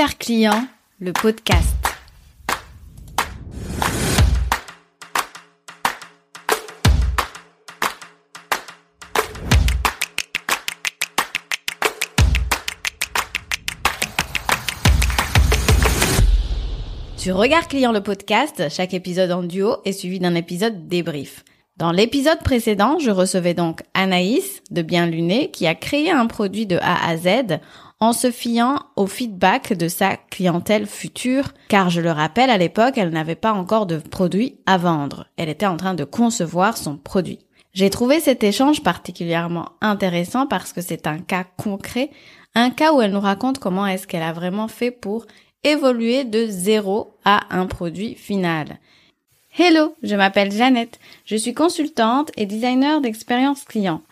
Regard client, le podcast. Sur Regard client, le podcast, chaque épisode en duo est suivi d'un épisode débrief. Dans l'épisode précédent, je recevais donc Anaïs de Bien Luné qui a créé un produit de A à Z en se fiant au feedback de sa clientèle future, car je le rappelle, à l'époque, elle n'avait pas encore de produit à vendre. Elle était en train de concevoir son produit. J'ai trouvé cet échange particulièrement intéressant parce que c'est un cas concret, un cas où elle nous raconte comment est-ce qu'elle a vraiment fait pour évoluer de zéro à un produit final. Hello, je m'appelle Jeannette. Je suis consultante et designer d'expérience client.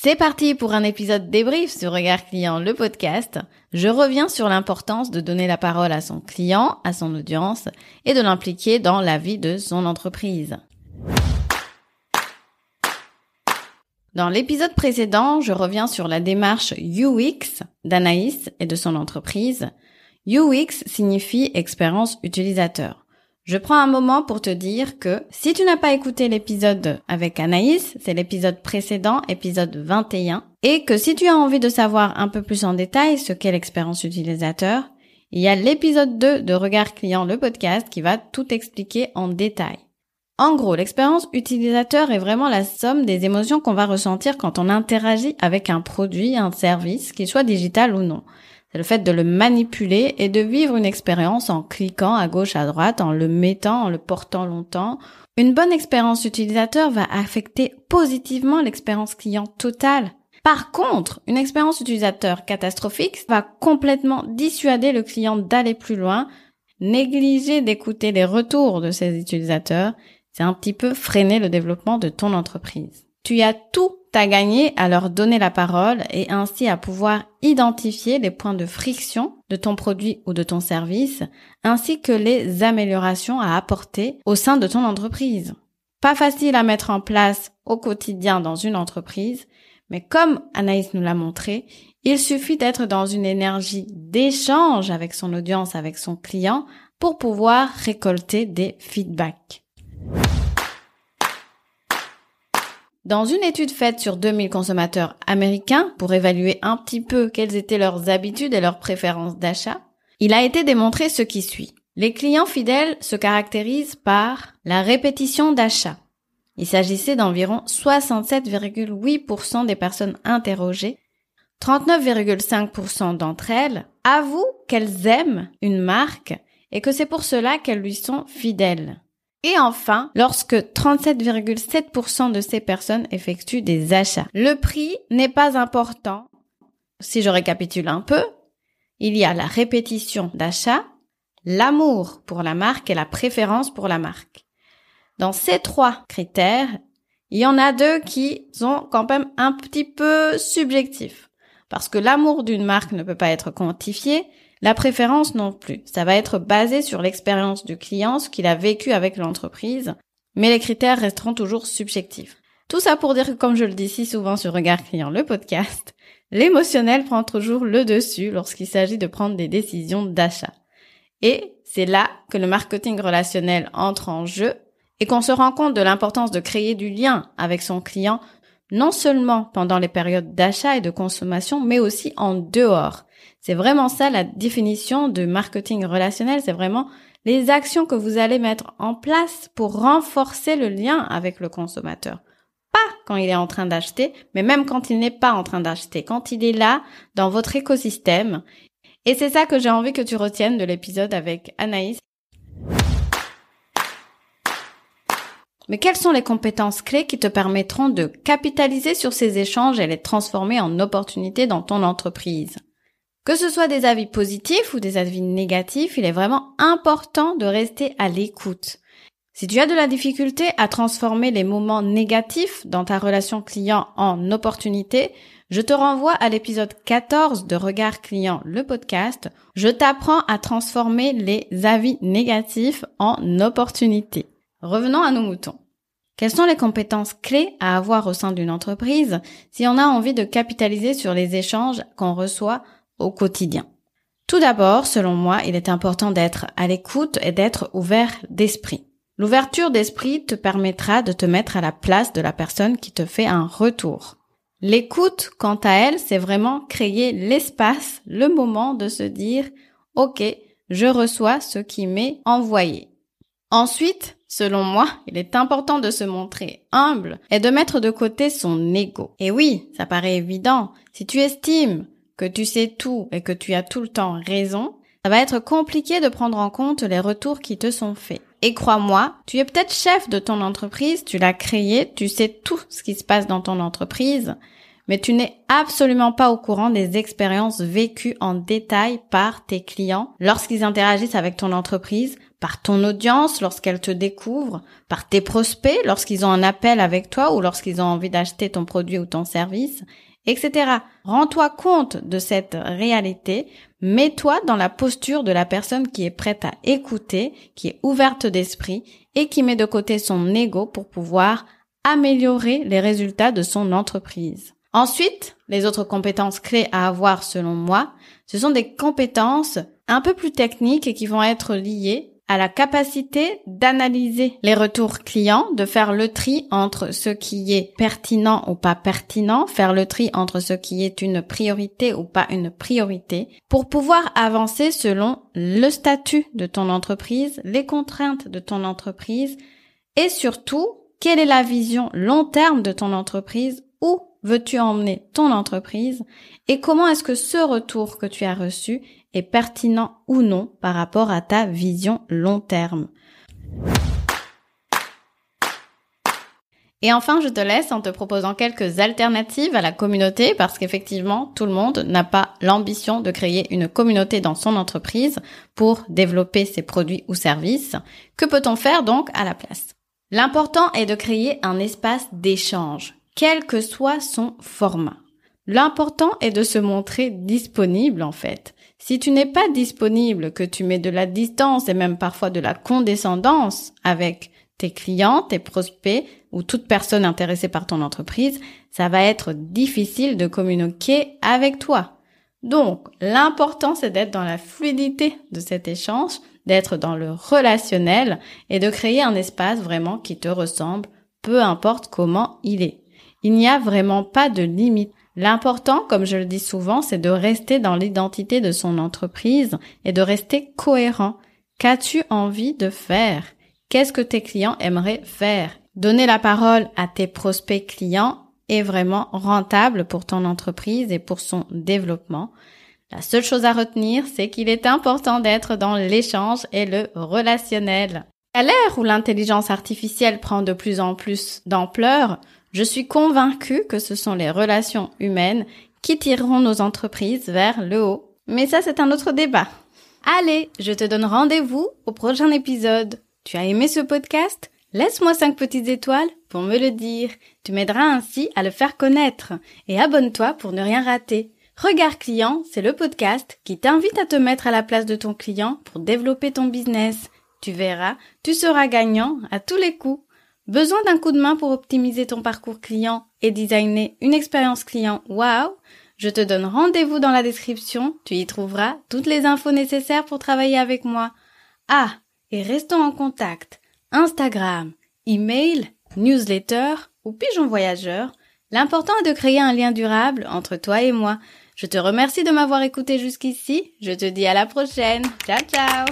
C'est parti pour un épisode débrief sur Regard Client, le podcast. Je reviens sur l'importance de donner la parole à son client, à son audience et de l'impliquer dans la vie de son entreprise. Dans l'épisode précédent, je reviens sur la démarche UX d'Anaïs et de son entreprise. UX signifie expérience utilisateur. Je prends un moment pour te dire que si tu n'as pas écouté l'épisode avec Anaïs, c'est l'épisode précédent, épisode 21, et que si tu as envie de savoir un peu plus en détail ce qu'est l'expérience utilisateur, il y a l'épisode 2 de Regard Client, le podcast, qui va tout expliquer en détail. En gros, l'expérience utilisateur est vraiment la somme des émotions qu'on va ressentir quand on interagit avec un produit, un service, qu'il soit digital ou non. C'est le fait de le manipuler et de vivre une expérience en cliquant à gauche, à droite, en le mettant, en le portant longtemps. Une bonne expérience utilisateur va affecter positivement l'expérience client totale. Par contre, une expérience utilisateur catastrophique va complètement dissuader le client d'aller plus loin, négliger d'écouter les retours de ses utilisateurs, c'est un petit peu freiner le développement de ton entreprise. Tu as tout à gagner à leur donner la parole et ainsi à pouvoir identifier les points de friction de ton produit ou de ton service, ainsi que les améliorations à apporter au sein de ton entreprise. Pas facile à mettre en place au quotidien dans une entreprise, mais comme Anaïs nous l'a montré, il suffit d'être dans une énergie d'échange avec son audience, avec son client, pour pouvoir récolter des feedbacks. Dans une étude faite sur 2000 consommateurs américains pour évaluer un petit peu quelles étaient leurs habitudes et leurs préférences d'achat, il a été démontré ce qui suit. Les clients fidèles se caractérisent par la répétition d'achat. Il s'agissait d'environ 67,8% des personnes interrogées. 39,5% d'entre elles avouent qu'elles aiment une marque et que c'est pour cela qu'elles lui sont fidèles. Et enfin, lorsque 37,7% de ces personnes effectuent des achats. Le prix n'est pas important. Si je récapitule un peu, il y a la répétition d'achat, l'amour pour la marque et la préférence pour la marque. Dans ces trois critères, il y en a deux qui sont quand même un petit peu subjectifs. Parce que l'amour d'une marque ne peut pas être quantifié, la préférence non plus. Ça va être basé sur l'expérience du client, ce qu'il a vécu avec l'entreprise, mais les critères resteront toujours subjectifs. Tout ça pour dire que comme je le dis si souvent sur Regard Client, le podcast, l'émotionnel prend toujours le dessus lorsqu'il s'agit de prendre des décisions d'achat. Et c'est là que le marketing relationnel entre en jeu et qu'on se rend compte de l'importance de créer du lien avec son client non seulement pendant les périodes d'achat et de consommation, mais aussi en dehors. C'est vraiment ça la définition de marketing relationnel, c'est vraiment les actions que vous allez mettre en place pour renforcer le lien avec le consommateur. Pas quand il est en train d'acheter, mais même quand il n'est pas en train d'acheter, quand il est là dans votre écosystème. Et c'est ça que j'ai envie que tu retiennes de l'épisode avec Anaïs. Mais quelles sont les compétences clés qui te permettront de capitaliser sur ces échanges et les transformer en opportunités dans ton entreprise? Que ce soit des avis positifs ou des avis négatifs, il est vraiment important de rester à l'écoute. Si tu as de la difficulté à transformer les moments négatifs dans ta relation client en opportunité, je te renvoie à l'épisode 14 de Regard Client, le podcast. Je t'apprends à transformer les avis négatifs en opportunités. Revenons à nos moutons. Quelles sont les compétences clés à avoir au sein d'une entreprise? Si on a envie de capitaliser sur les échanges qu'on reçoit au quotidien Tout d'abord, selon moi, il est important d'être à l'écoute et d'être ouvert d'esprit. L'ouverture d'esprit te permettra de te mettre à la place de la personne qui te fait un retour. L'écoute, quant à elle, c'est vraiment créer l'espace, le moment de se dire, OK, je reçois ce qui m'est envoyé. Ensuite, selon moi, il est important de se montrer humble et de mettre de côté son ego. Et oui, ça paraît évident. Si tu estimes que tu sais tout et que tu as tout le temps raison, ça va être compliqué de prendre en compte les retours qui te sont faits. Et crois-moi, tu es peut-être chef de ton entreprise, tu l'as créé, tu sais tout ce qui se passe dans ton entreprise, mais tu n'es absolument pas au courant des expériences vécues en détail par tes clients lorsqu'ils interagissent avec ton entreprise, par ton audience lorsqu'elle te découvre, par tes prospects lorsqu'ils ont un appel avec toi ou lorsqu'ils ont envie d'acheter ton produit ou ton service, etc. Rends-toi compte de cette réalité, mets-toi dans la posture de la personne qui est prête à écouter, qui est ouverte d'esprit et qui met de côté son ego pour pouvoir améliorer les résultats de son entreprise. Ensuite, les autres compétences clés à avoir selon moi, ce sont des compétences un peu plus techniques et qui vont être liées à la capacité d'analyser les retours clients, de faire le tri entre ce qui est pertinent ou pas pertinent, faire le tri entre ce qui est une priorité ou pas une priorité, pour pouvoir avancer selon le statut de ton entreprise, les contraintes de ton entreprise et surtout, quelle est la vision long terme de ton entreprise, où veux-tu emmener ton entreprise et comment est-ce que ce retour que tu as reçu est pertinent ou non par rapport à ta vision long terme. Et enfin, je te laisse en te proposant quelques alternatives à la communauté parce qu'effectivement, tout le monde n'a pas l'ambition de créer une communauté dans son entreprise pour développer ses produits ou services. Que peut-on faire donc à la place? L'important est de créer un espace d'échange, quel que soit son format. L'important est de se montrer disponible en fait. Si tu n'es pas disponible, que tu mets de la distance et même parfois de la condescendance avec tes clients, tes prospects ou toute personne intéressée par ton entreprise, ça va être difficile de communiquer avec toi. Donc, l'important, c'est d'être dans la fluidité de cet échange, d'être dans le relationnel et de créer un espace vraiment qui te ressemble, peu importe comment il est. Il n'y a vraiment pas de limite. L'important, comme je le dis souvent, c'est de rester dans l'identité de son entreprise et de rester cohérent. Qu'as-tu envie de faire? Qu'est-ce que tes clients aimeraient faire? Donner la parole à tes prospects clients est vraiment rentable pour ton entreprise et pour son développement. La seule chose à retenir, c'est qu'il est important d'être dans l'échange et le relationnel. À l'ère où l'intelligence artificielle prend de plus en plus d'ampleur, je suis convaincue que ce sont les relations humaines qui tireront nos entreprises vers le haut. Mais ça, c'est un autre débat. Allez, je te donne rendez-vous au prochain épisode. Tu as aimé ce podcast? Laisse-moi 5 petites étoiles pour me le dire. Tu m'aideras ainsi à le faire connaître. Et abonne-toi pour ne rien rater. Regard client, c'est le podcast qui t'invite à te mettre à la place de ton client pour développer ton business. Tu verras, tu seras gagnant à tous les coups. Besoin d'un coup de main pour optimiser ton parcours client et designer une expérience client? Wow Je te donne rendez-vous dans la description, tu y trouveras toutes les infos nécessaires pour travailler avec moi. Ah, et restons en contact. Instagram, email, newsletter ou pigeon voyageur. L'important est de créer un lien durable entre toi et moi. Je te remercie de m'avoir écouté jusqu'ici. Je te dis à la prochaine. Ciao ciao